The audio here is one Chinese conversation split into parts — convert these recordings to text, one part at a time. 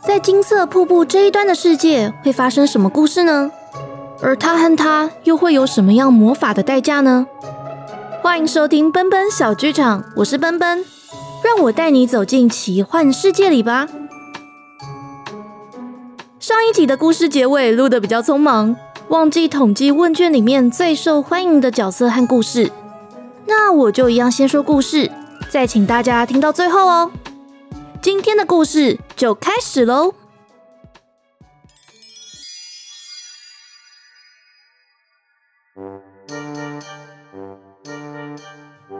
在金色瀑布这一端的世界会发生什么故事呢？而他和他又会有什么样魔法的代价呢？欢迎收听奔奔小剧场，我是奔奔，让我带你走进奇幻世界里吧。上一集的故事结尾录的比较匆忙，忘记统计问卷里面最受欢迎的角色和故事，那我就一样先说故事，再请大家听到最后哦。今天的故事就开始喽。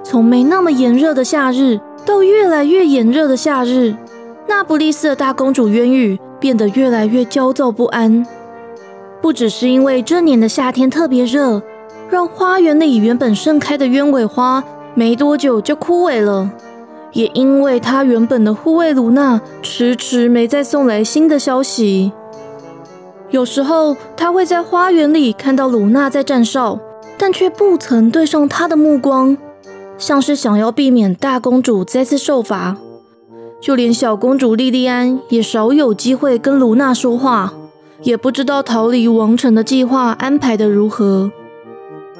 从没那么炎热的夏日，到越来越炎热的夏日，那不勒斯的大公主渊羽变得越来越焦躁不安。不只是因为这年的夏天特别热，让花园里原本盛开的鸢尾花没多久就枯萎了，也因为她原本的护卫卢娜迟迟没再送来新的消息。有时候，她会在花园里看到卢娜在站哨，但却不曾对上她的目光。像是想要避免大公主再次受罚，就连小公主莉莉安也少有机会跟卢娜说话，也不知道逃离王城的计划安排的如何。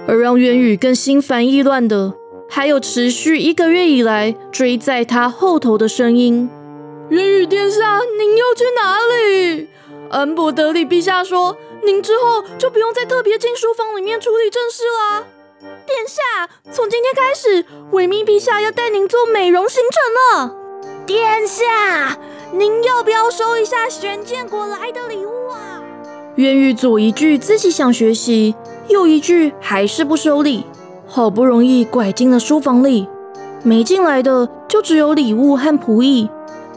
而让渊羽更心烦意乱的，还有持续一个月以来追在他后头的声音：“元宇殿下，您要去哪里？”恩博德里陛下说：“您之后就不用再特别进书房里面处理正事啦。”殿下，从今天开始，维密陛下要带您做美容行程了。殿下，您要不要收一下玄剑国来的礼物啊？渊玉左一句自己想学习，右一句还是不收礼。好不容易拐进了书房里，没进来的就只有礼物和仆役，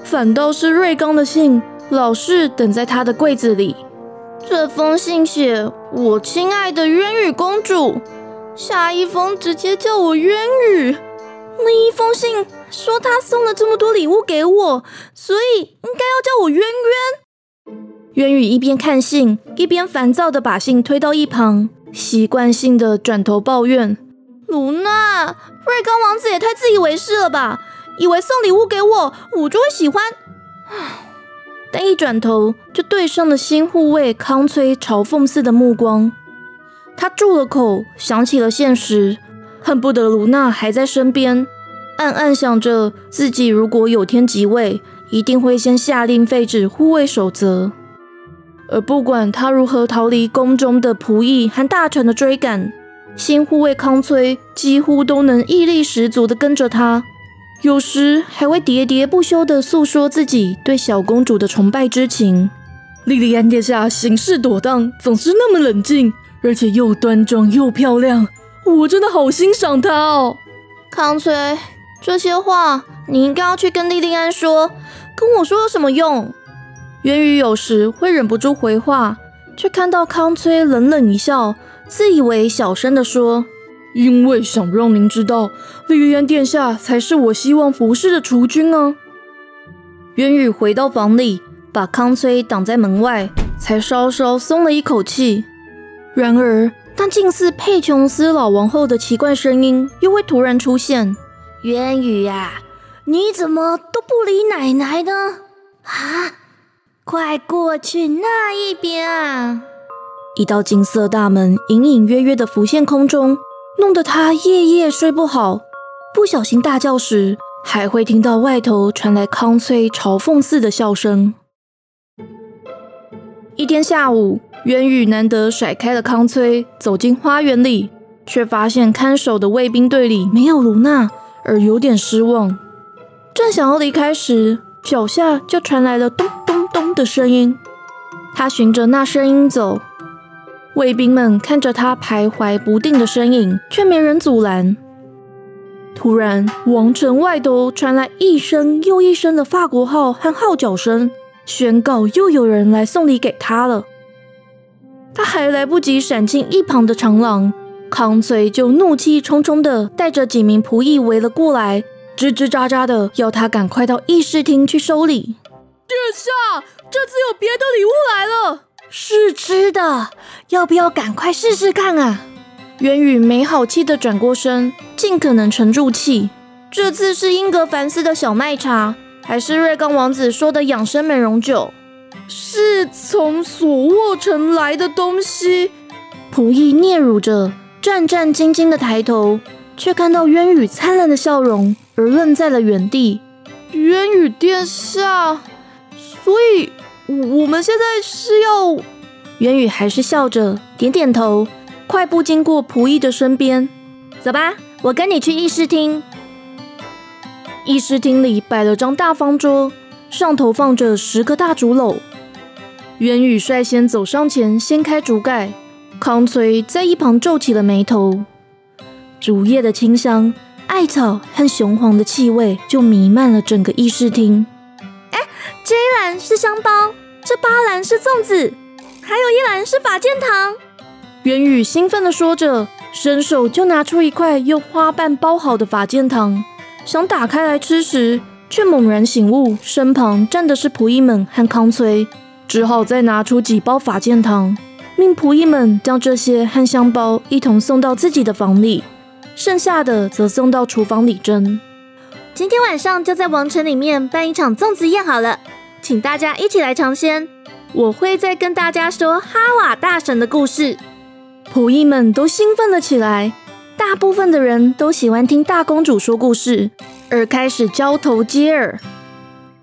反倒是瑞刚的信，老是等在他的柜子里。这封信写：“我亲爱的渊羽公主。”下一封直接叫我渊羽，另一封信说他送了这么多礼物给我，所以应该要叫我渊渊。渊羽一边看信，一边烦躁的把信推到一旁，习惯性的转头抱怨：“卢娜，瑞刚王子也太自以为是了吧？以为送礼物给我，我就会喜欢。”但一转头就对上了新护卫康崔嘲讽似的目光。他住了口，想起了现实，恨不得卢娜还在身边，暗暗想着自己如果有天即位，一定会先下令废止护卫守则。而不管他如何逃离宫中的仆役和大臣的追赶，新护卫康崔几乎都能毅力十足的跟着他，有时还会喋喋不休的诉说自己对小公主的崇拜之情。莉莉安殿下行事妥当，总是那么冷静。而且又端庄又漂亮，我真的好欣赏她哦。康崔，这些话你应该要去跟莉莉安说，跟我说有什么用？元宇有时会忍不住回话，却看到康崔冷冷一笑，自以为小声的说：“因为想让您知道，莉莉安殿下才是我希望服侍的储君啊。”渊宇回到房里，把康崔挡在门外，才稍稍松了一口气。然而，当近似佩琼斯老王后的奇怪声音又会突然出现：“渊羽呀，你怎么都不理奶奶呢？啊，快过去那一边啊！”一道金色大门隐隐约约的浮现空中，弄得他夜夜睡不好。不小心大叫时，还会听到外头传来康崔嘲讽似的笑声。一天下午。渊羽难得甩开了康崔，走进花园里，却发现看守的卫兵队里没有卢娜，而有点失望。正想要离开时，脚下就传来了咚咚咚的声音。他循着那声音走，卫兵们看着他徘徊不定的身影，却没人阻拦。突然，王城外头传来一声又一声的法国号和号角声，宣告又有人来送礼给他了。他还来不及闪进一旁的长廊，康崔就怒气冲冲的带着几名仆役围了过来，吱吱喳喳的要他赶快到议事厅去收礼。殿下，这次有别的礼物来了，是吃的，要不要赶快试试看啊？元宇没好气的转过身，尽可能沉住气，这次是英格凡斯的小麦茶，还是瑞刚王子说的养生美容酒？是从索沃城来的东西。仆役嗫嚅着，战战兢兢的抬头，却看到渊羽灿烂的笑容，而愣在了原地。渊羽殿下，所以我我们现在是要……元宇还是笑着点点头，快步经过仆役的身边。走吧，我跟你去议事厅。议事厅里摆了张大方桌，上头放着十个大竹篓。元宇率先走上前，掀开竹盖。康崔在一旁皱起了眉头。竹叶的清香、艾草和雄黄的气味就弥漫了整个议事厅。这一篮是香包，这八篮是粽子，还有一篮是法剑糖。元宇兴奋地说着，伸手就拿出一块用花瓣包好的法剑糖，想打开来吃时，却猛然醒悟，身旁站的是仆役们和康崔，只好再拿出几包法剑糖。命仆役们将这些和香包一同送到自己的房里，剩下的则送到厨房里蒸。今天晚上就在王城里面办一场粽子宴好了，请大家一起来尝鲜。我会再跟大家说哈瓦大神的故事。仆役们都兴奋了起来，大部分的人都喜欢听大公主说故事，而开始交头接耳。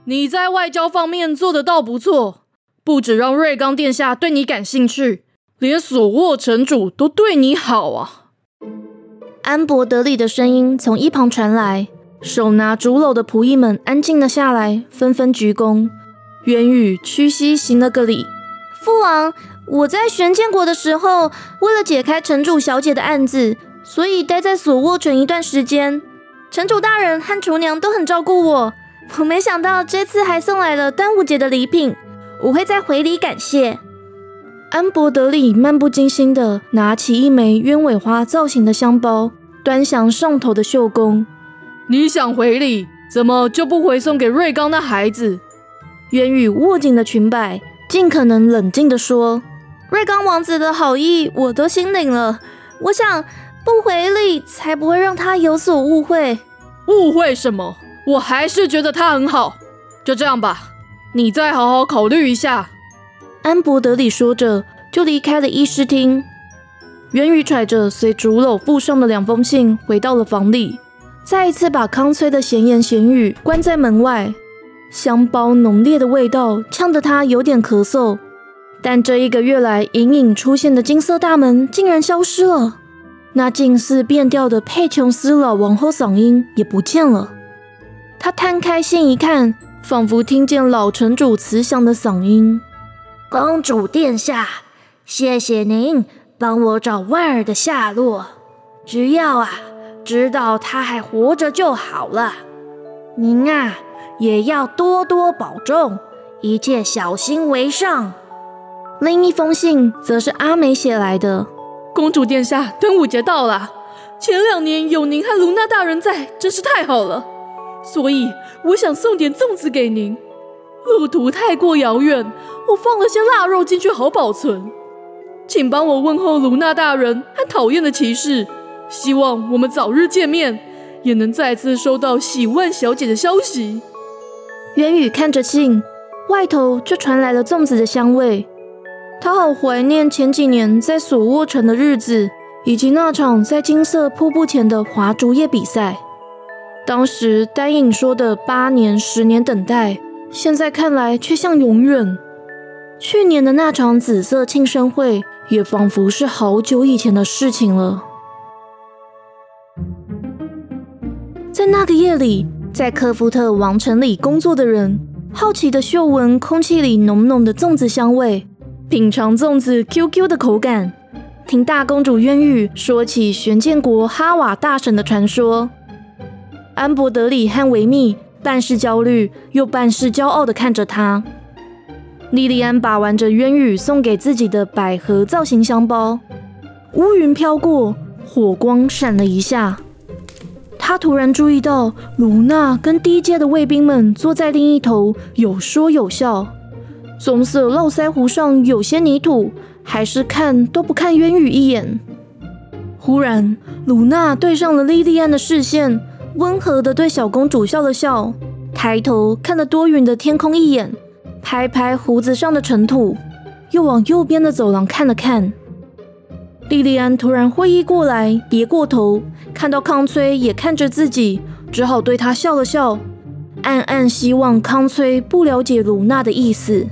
你在外交方面做得倒不错。不止让瑞刚殿下对你感兴趣，连索沃城主都对你好啊！安博德利的声音从一旁传来，手拿竹篓的仆役们安静了下来，纷纷鞠躬。元宇屈膝行了个礼：“父王，我在玄剑国的时候，为了解开城主小姐的案子，所以待在索沃城一段时间。城主大人和厨娘都很照顾我。我没想到这次还送来了端午节的礼品。”我会再回礼感谢。安博德里漫不经心地拿起一枚鸢尾花造型的香包，端详上头的绣工。你想回礼，怎么就不回送给瑞刚那孩子？渊羽握紧了裙摆，尽可能冷静地说：“瑞刚王子的好意我都心领了，我想不回礼才不会让他有所误会。误会什么？我还是觉得他很好。就这样吧。”你再好好考虑一下。”安博德里说着，就离开了议事厅。元宇揣着随竹篓附上的两封信，回到了房里，再一次把康崔的闲言闲语关在门外。香包浓烈的味道呛得他有点咳嗽，但这一个月来隐隐出现的金色大门竟然消失了，那近似变调的佩琼斯老王后嗓音也不见了。他摊开信一看。仿佛听见老城主慈祥的嗓音：“公主殿下，谢谢您帮我找万儿的下落。只要啊知道他还活着就好了。您啊也要多多保重，一切小心为上。”另一封信则是阿美写来的：“公主殿下，端午节到了，前两年有您和卢娜大人在，真是太好了。”所以我想送点粽子给您。路途太过遥远，我放了些腊肉进去好保存。请帮我问候卢娜大人和讨厌的骑士，希望我们早日见面，也能再次收到喜万小姐的消息。元宇看着信，外头却传来了粽子的香味。他好怀念前几年在索沃城的日子，以及那场在金色瀑布前的划竹叶比赛。当时丹影说的八年、十年等待，现在看来却像永远。去年的那场紫色庆生会，也仿佛是好久以前的事情了。在那个夜里，在科夫特王城里工作的人，好奇的嗅闻空气里浓浓的粽子香味，品尝粽子 QQ 的口感，听大公主渊羽说起玄剑国哈瓦大神的传说。安博德里和维密半是焦虑又半是骄傲地看着他。莉莉安把玩着渊羽送给自己的百合造型香包，乌云飘过，火光闪了一下。他突然注意到卢娜跟低阶的卫兵们坐在另一头，有说有笑。棕色络腮胡上有些泥土，还是看都不看渊羽一眼。忽然，卢娜对上了莉莉安的视线。温和地对小公主笑了笑，抬头看了多云的天空一眼，拍拍胡子上的尘土，又往右边的走廊看了看。莉莉安突然会意过来，别过头，看到康崔也看着自己，只好对他笑了笑，暗暗希望康崔不了解卢娜的意思。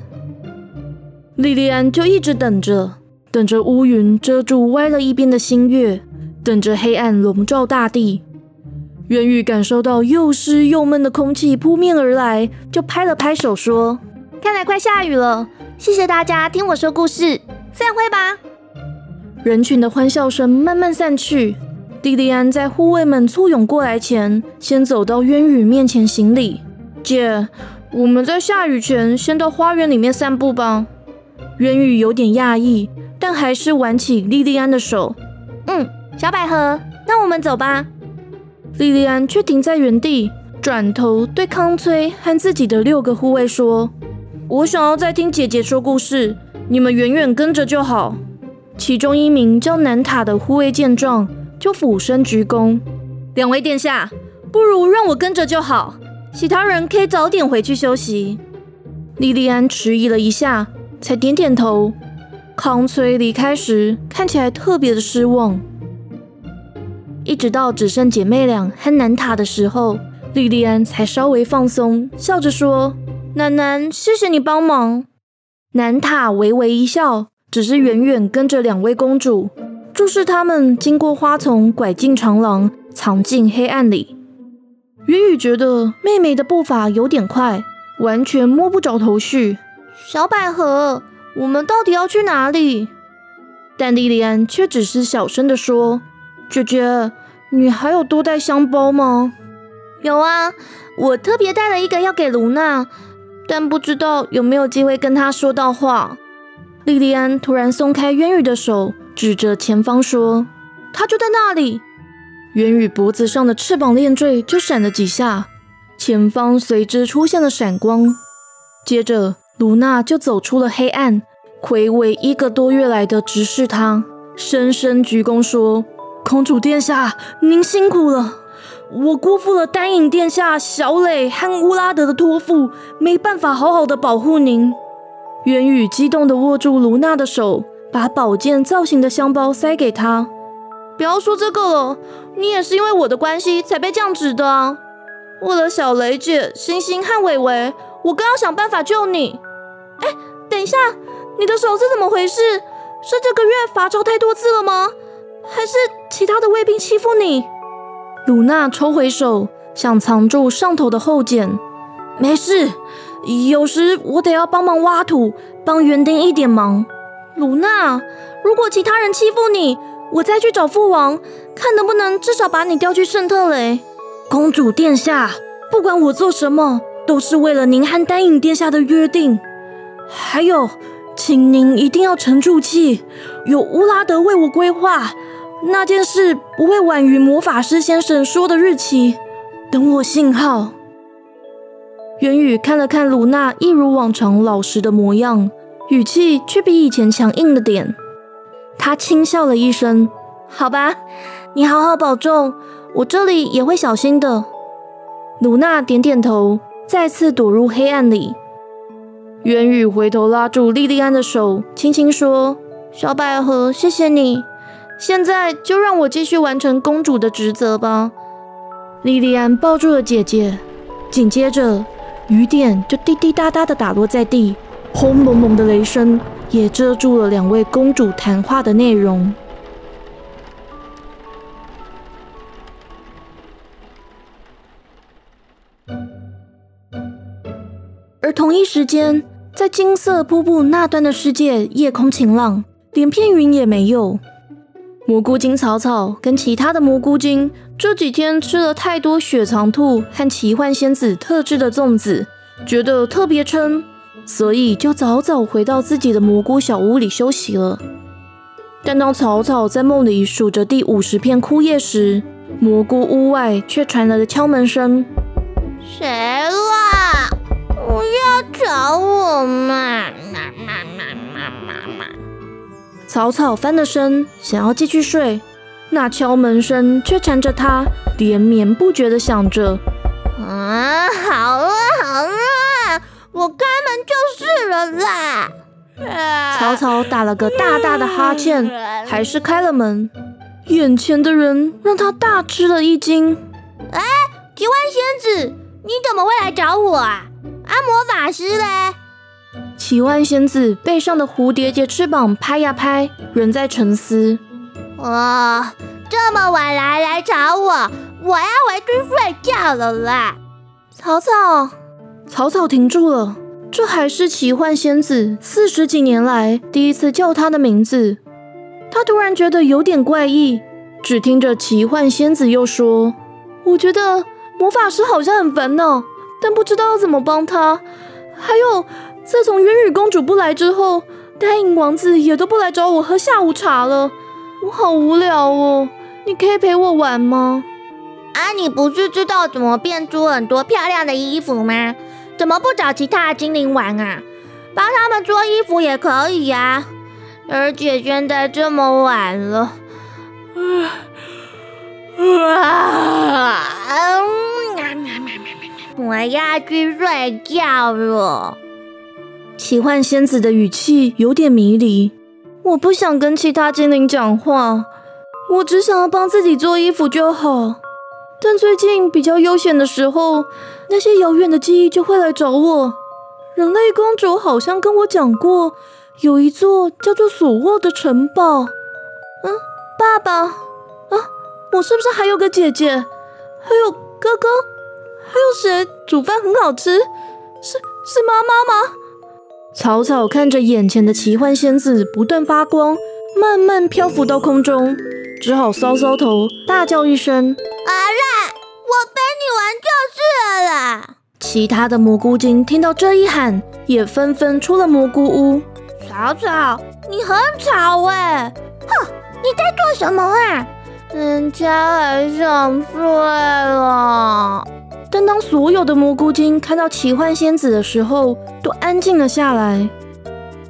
莉莉安就一直等着，等着乌云遮住歪了一边的新月，等着黑暗笼罩大地。元宇感受到又湿又闷的空气扑面而来，就拍了拍手说：“看来快下雨了，谢谢大家听我说故事，散会吧。”人群的欢笑声慢慢散去。莉莉安在护卫们簇拥过来前，先走到渊宇面前行礼：“姐，我们在下雨前先到花园里面散步吧。”渊宇有点讶异，但还是挽起莉莉安的手：“嗯，小百合，那我们走吧。”莉莉安却停在原地，转头对康崔和自己的六个护卫说：“我想要再听姐姐说故事，你们远远跟着就好。”其中一名叫南塔的护卫见状，就俯身鞠躬：“两位殿下，不如让我跟着就好，其他人可以早点回去休息。”莉莉安迟疑了一下，才点点头。康崔离开时看起来特别的失望。一直到只剩姐妹俩和南塔的时候，莉莉安才稍微放松，笑着说：“楠楠，谢谢你帮忙。”南塔微微一笑。只是远远跟着两位公主，注视他们经过花丛，拐进长廊，藏进黑暗里。云雨觉得妹妹的步伐有点快，完全摸不着头绪。小百合，我们到底要去哪里？但莉莉安却只是小声的说：“姐姐，你还有多带香包吗？”“有啊，我特别带了一个要给卢娜，但不知道有没有机会跟她说到话。”莉莉安突然松开渊宇的手，指着前方说：“他就在那里。”渊宇脖子上的翅膀链坠就闪了几下，前方随之出现了闪光。接着，卢娜就走出了黑暗，魁伟一个多月来的直视他，深深鞠躬说：“公主殿下，您辛苦了，我辜负了丹影殿下、小磊和乌拉德的托付，没办法好好的保护您。”元宇激动地握住卢娜的手，把宝剑造型的香包塞给她。不要说这个了，你也是因为我的关系才被降职的啊！为了小雷姐、星星和伟伟，我更要想办法救你。哎，等一下，你的手是怎么回事？是这个月罚抄太多字了吗？还是其他的卫兵欺负你？卢娜抽回手，想藏住上头的后茧。没事。有时我得要帮忙挖土，帮园丁一点忙。卢娜，如果其他人欺负你，我再去找父王，看能不能至少把你调去圣特雷。公主殿下，不管我做什么，都是为了您和丹影殿下的约定。还有，请您一定要沉住气，有乌拉德为我规划那件事，不会晚于魔法师先生说的日期。等我信号。元宇看了看卢娜一如往常老实的模样，语气却比以前强硬了点。他轻笑了一声：“好吧，你好好保重，我这里也会小心的。”卢娜点点头，再次躲入黑暗里。元宇回头拉住莉莉安的手，轻轻说：“小百合，谢谢你。现在就让我继续完成公主的职责吧。”莉莉安抱住了姐姐，紧接着。雨点就滴滴答答的打落在地，轰隆隆的雷声也遮住了两位公主谈话的内容。而同一时间，在金色瀑布那端的世界，夜空晴朗，连片云也没有。蘑菇精草草跟其他的蘑菇精这几天吃了太多雪藏兔和奇幻仙子特制的粽子，觉得特别撑，所以就早早回到自己的蘑菇小屋里休息了。但当草草在梦里数着第五十片枯叶时，蘑菇屋外却传来了敲门声：“谁啦？不要找我嘛！”草草翻了身，想要继续睡，那敲门声却缠着他连绵不绝的响着。啊，好了好了，我开门就是了啦。草草打了个大大的哈欠，还是开了门。眼前的人让他大吃了一惊。哎，奇幻仙子，你怎么会来找我啊？啊，魔法师嘞？奇幻仙子背上的蝴蝶结翅膀拍呀拍，仍在沉思。哇，这么晚来来找我，我要回去睡觉了啦。草草，草草停住了。这还是奇幻仙子四十几年来第一次叫他的名字。他突然觉得有点怪异，只听着奇幻仙子又说：“我觉得魔法师好像很烦恼，但不知道要怎么帮他。还有，自从渊羽公主不来之后，丹影王子也都不来找我喝下午茶了。我好无聊哦，你可以陪我玩吗？”啊，你不是知道怎么变出很多漂亮的衣服吗？怎么不找其他的精灵玩啊？帮他们做衣服也可以呀。而且现在这么晚了，啊啊我要去睡觉了。奇幻仙子的语气有点迷离。我不想跟其他精灵讲话，我只想要帮自己做衣服就好。但最近比较悠闲的时候，那些遥远的记忆就会来找我。人类公主好像跟我讲过。有一座叫做索沃的城堡。嗯，爸爸啊，我是不是还有个姐姐？还有哥哥？还有谁煮饭很好吃？是是妈妈吗？草草看着眼前的奇幻仙子不断发光，慢慢漂浮到空中，只好搔搔头，大叫一声：“好啦，我陪你玩就是了啦！”其他的蘑菇精听到这一喊，也纷纷出了蘑菇屋。草草，你很吵哎！哼，你在做什么啊？人家还想睡了。但当所有的蘑菇精看到奇幻仙子的时候，都安静了下来。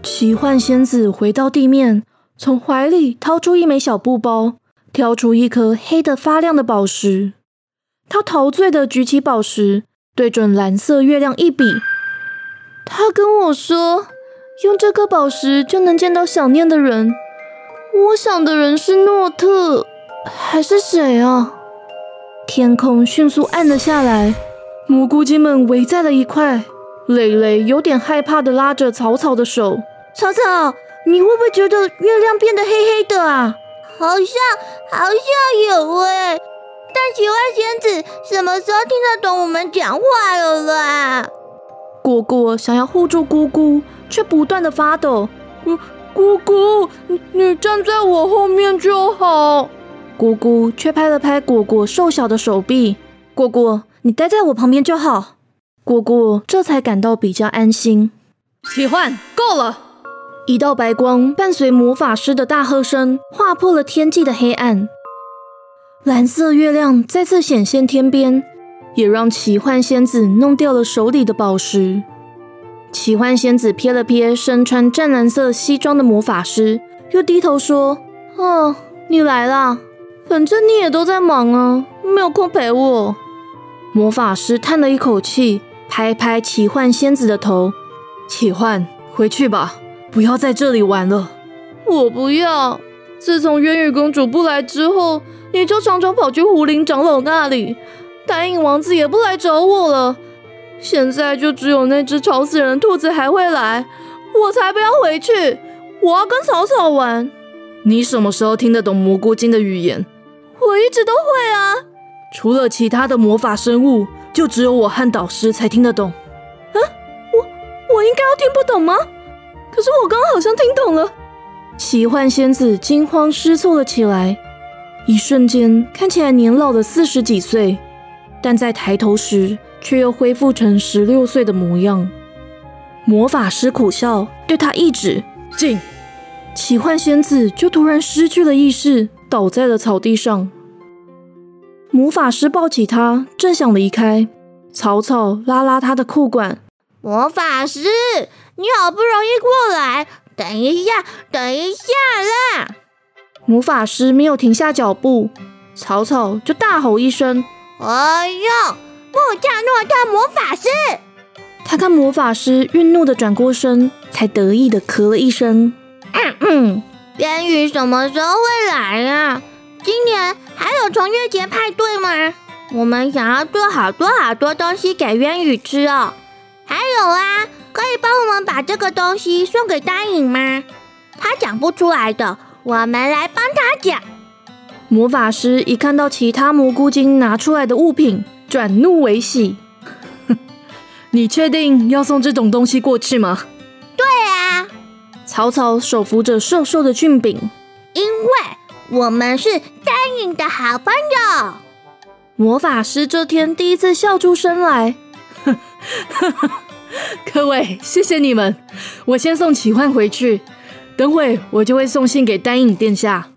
奇幻仙子回到地面，从怀里掏出一枚小布包，挑出一颗黑的发亮的宝石。他陶醉的举起宝石，对准蓝色月亮一比。他跟我说。用这颗宝石就能见到想念的人。我想的人是诺特，还是谁啊？天空迅速暗了下来，蘑菇精们围在了一块。蕾蕾有点害怕的拉着草草的手：“草草，你会不会觉得月亮变得黑黑的啊？好像好像有哎。但奇怪仙子什么时候听得懂我们讲话了啦？”果果想要护住姑姑。却不断的发抖。姑姑姑，你你站在我后面就好。姑姑却拍了拍果果瘦小的手臂。果果，你待在我旁边就好。果果这才感到比较安心。奇幻，够了！一道白光伴随魔法师的大喝声，划破了天际的黑暗。蓝色月亮再次显现天边，也让奇幻仙子弄掉了手里的宝石。奇幻仙子瞥了瞥身穿湛蓝色西装的魔法师，又低头说：“哦，你来啦，反正你也都在忙啊，没有空陪我。”魔法师叹了一口气，拍拍奇幻仙子的头：“奇幻，回去吧，不要在这里玩了。”“我不要。自从渊羽公主不来之后，你就常常跑去狐灵长老那里，答应王子也不来找我了。”现在就只有那只吵死人的兔子还会来，我才不要回去！我要跟草草玩。你什么时候听得懂蘑菇精的语言？我一直都会啊。除了其他的魔法生物，就只有我和导师才听得懂。啊，我我应该要听不懂吗？可是我刚刚好像听懂了。奇幻仙子惊慌失措了起来，一瞬间看起来年老了四十几岁，但在抬头时。却又恢复成十六岁的模样。魔法师苦笑，对他一指：“进。”奇幻仙子就突然失去了意识，倒在了草地上。魔法师抱起他，正想离开，草草拉拉他的裤管：“魔法师，你好不容易过来，等一下，等一下啦！”魔法师没有停下脚步，草草就大吼一声：“哎呦，穆加诺特魔法师！”他看魔法师愠怒的转过身，才得意的咳了一声：“嗯嗯，渊羽什么时候会来啊？今年还有重月节派对吗？我们想要做好多好多东西给渊羽吃哦。还有啊，可以帮我们把这个东西送给丹影吗？他讲不出来的，我们来帮他讲。”魔法师一看到其他蘑菇精拿出来的物品，转怒为喜。你确定要送这种东西过去吗？对啊，草草手扶着瘦瘦的俊炳，因为我们是丹影的好朋友。魔法师这天第一次笑出声来，各位谢谢你们，我先送奇幻回去，等会我就会送信给丹影殿下。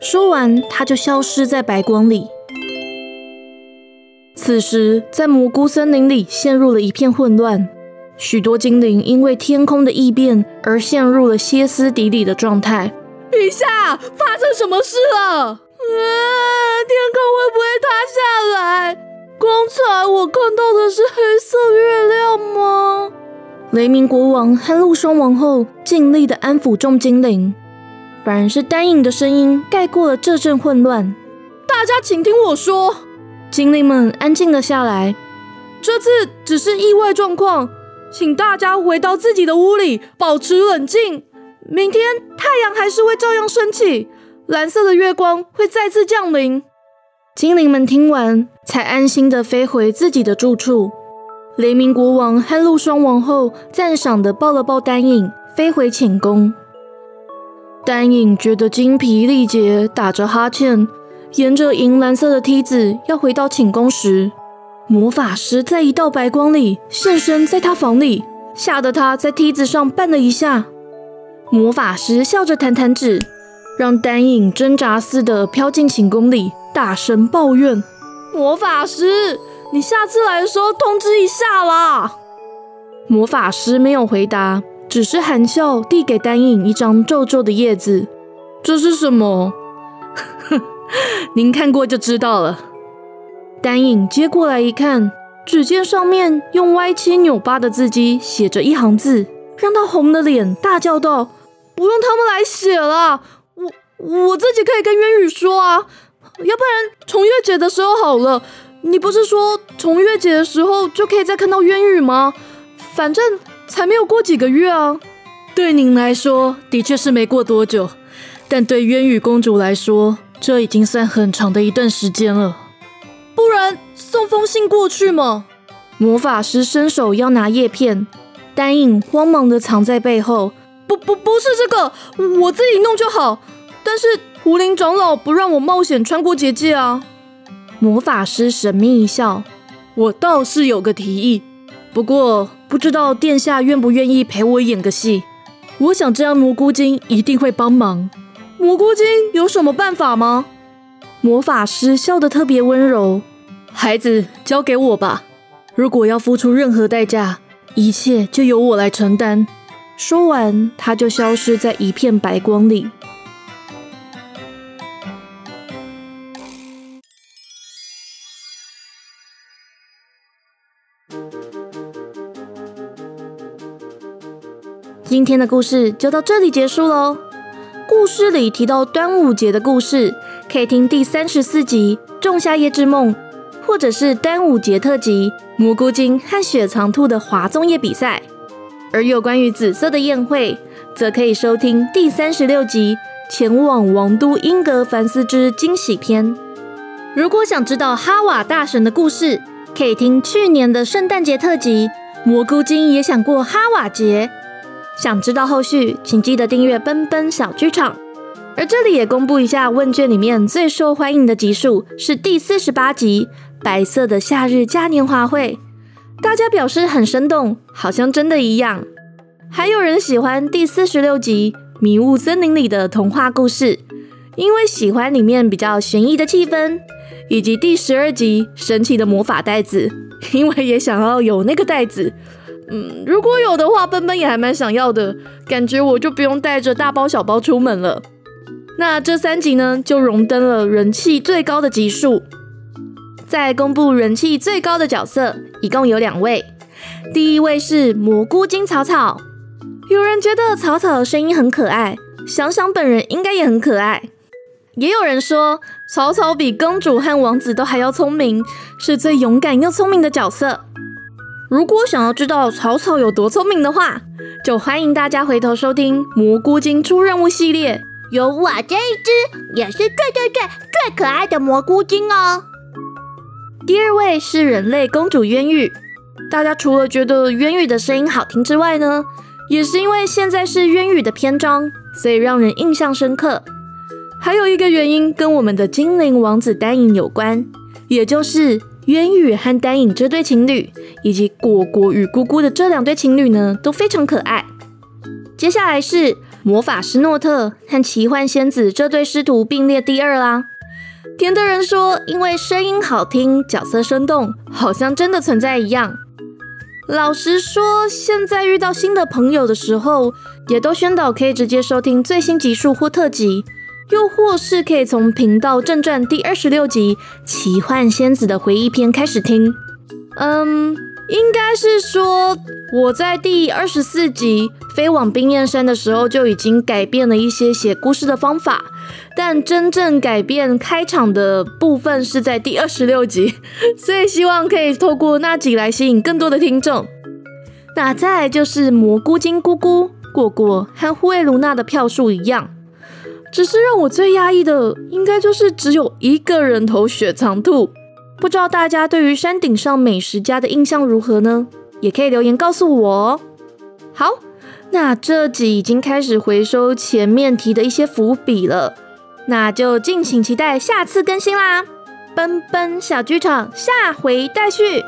说完，他就消失在白光里。此时，在蘑菇森林里陷入了一片混乱，许多精灵因为天空的异变而陷入了歇斯底里的状态。陛下，发生什么事了？啊！天空会不会塌下来？刚才我看到的是黑色月亮吗？雷鸣国王和陆霜王后尽力的安抚众精灵，反而是丹影的声音盖过了这阵混乱。大家请听我说。精灵们安静了下来。这次只是意外状况，请大家回到自己的屋里，保持冷静。明天太阳还是会照样升起，蓝色的月光会再次降临。精灵们听完，才安心的飞回自己的住处。雷鸣国王和陆霜王后赞赏的抱了抱丹影，飞回寝宫。丹影觉得精疲力竭，打着哈欠。沿着银蓝色的梯子要回到寝宫时，魔法师在一道白光里现身在他房里，吓得他在梯子上绊了一下。魔法师笑着弹弹指，让丹影挣扎似的飘进寝宫里，大声抱怨：“魔法师，你下次来的时候通知一下啦！”魔法师没有回答，只是含笑递给丹影一张皱皱的叶子。这是什么？您看过就知道了。丹影接过来一看，只见上面用歪七扭八的字迹写着一行字，让他红了脸，大叫道：“不用他们来写了，我我自己可以跟渊宇说啊。要不然重月节的时候好了，你不是说重月节的时候就可以再看到渊羽吗？反正才没有过几个月啊。对您来说的确是没过多久，但对渊羽公主来说……”这已经算很长的一段时间了，不然送封信过去嘛。魔法师伸手要拿叶片，丹影慌忙的藏在背后。不不不是这个，我自己弄就好。但是胡林长老不让我冒险穿过结界啊。魔法师神秘一笑，我倒是有个提议，不过不知道殿下愿不愿意陪我演个戏。我想这样蘑菇精一定会帮忙。蘑菇精有什么办法吗？魔法师笑得特别温柔。孩子，交给我吧。如果要付出任何代价，一切就由我来承担。说完，他就消失在一片白光里。今天的故事就到这里结束喽。故事里提到端午节的故事，可以听第三十四集《仲夏夜之梦》，或者是端午节特辑《蘑菇精和雪藏兔的华粽叶比赛》。而有关于紫色的宴会，则可以收听第三十六集《前往王都英格凡斯之惊喜篇》。如果想知道哈瓦大神的故事，可以听去年的圣诞节特辑《蘑菇精也想过哈瓦节》。想知道后续，请记得订阅奔奔小剧场。而这里也公布一下，问卷里面最受欢迎的集数是第四十八集《白色的夏日嘉年华会》，大家表示很生动，好像真的一样。还有人喜欢第四十六集《迷雾森林里的童话故事》，因为喜欢里面比较悬疑的气氛，以及第十二集《神奇的魔法袋子》，因为也想要有那个袋子。嗯，如果有的话，奔奔也还蛮想要的，感觉我就不用带着大包小包出门了。那这三集呢，就荣登了人气最高的集数。在公布人气最高的角色，一共有两位。第一位是蘑菇精草草。有人觉得草草的声音很可爱，想想本人应该也很可爱。也有人说草草比公主和王子都还要聪明，是最勇敢又聪明的角色。如果想要知道草草有多聪明的话，就欢迎大家回头收听《蘑菇精出任务》系列。有我这一只也是最最最最可爱的蘑菇精哦。第二位是人类公主渊羽，大家除了觉得渊羽的声音好听之外呢，也是因为现在是渊羽的篇章，所以让人印象深刻。还有一个原因跟我们的精灵王子丹影有关，也就是渊羽和丹影这对情侣，以及果果与姑姑的这两对情侣呢，都非常可爱。接下来是。魔法师诺特和奇幻仙子这对师徒并列第二啦。甜的人说，因为声音好听，角色生动，好像真的存在一样。老实说，现在遇到新的朋友的时候，也都宣导可以直接收听最新集数或特辑，又或是可以从频道正传第二十六集《奇幻仙子的回忆篇》开始听。嗯。应该是说，我在第二十四集飞往冰焰山的时候就已经改变了一些写故事的方法，但真正改变开场的部分是在第二十六集，所以希望可以透过那集来吸引更多的听众。那再就是蘑菇精姑姑果果和护卫卢娜的票数一样，只是让我最压抑的，应该就是只有一个人投雪藏兔。不知道大家对于山顶上美食家的印象如何呢？也可以留言告诉我哦。好，那这集已经开始回收前面提的一些伏笔了，那就敬请期待下次更新啦！奔奔小剧场下回待续。